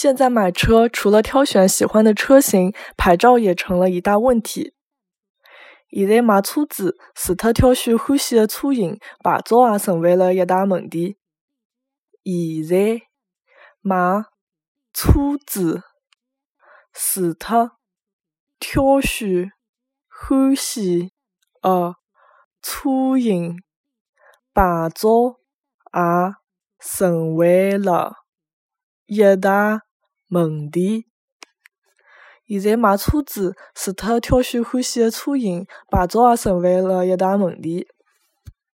现在买车除了挑选喜欢的车型，牌照也成了一大问题。现在买车子，除脱挑选欢喜的车型，牌照也成为了一大问题。现在买车子，除脱挑选欢喜的车型，牌照也成为了一大问题。现在买车子，除脱挑选欢喜的车型，牌照也成为了一大问题。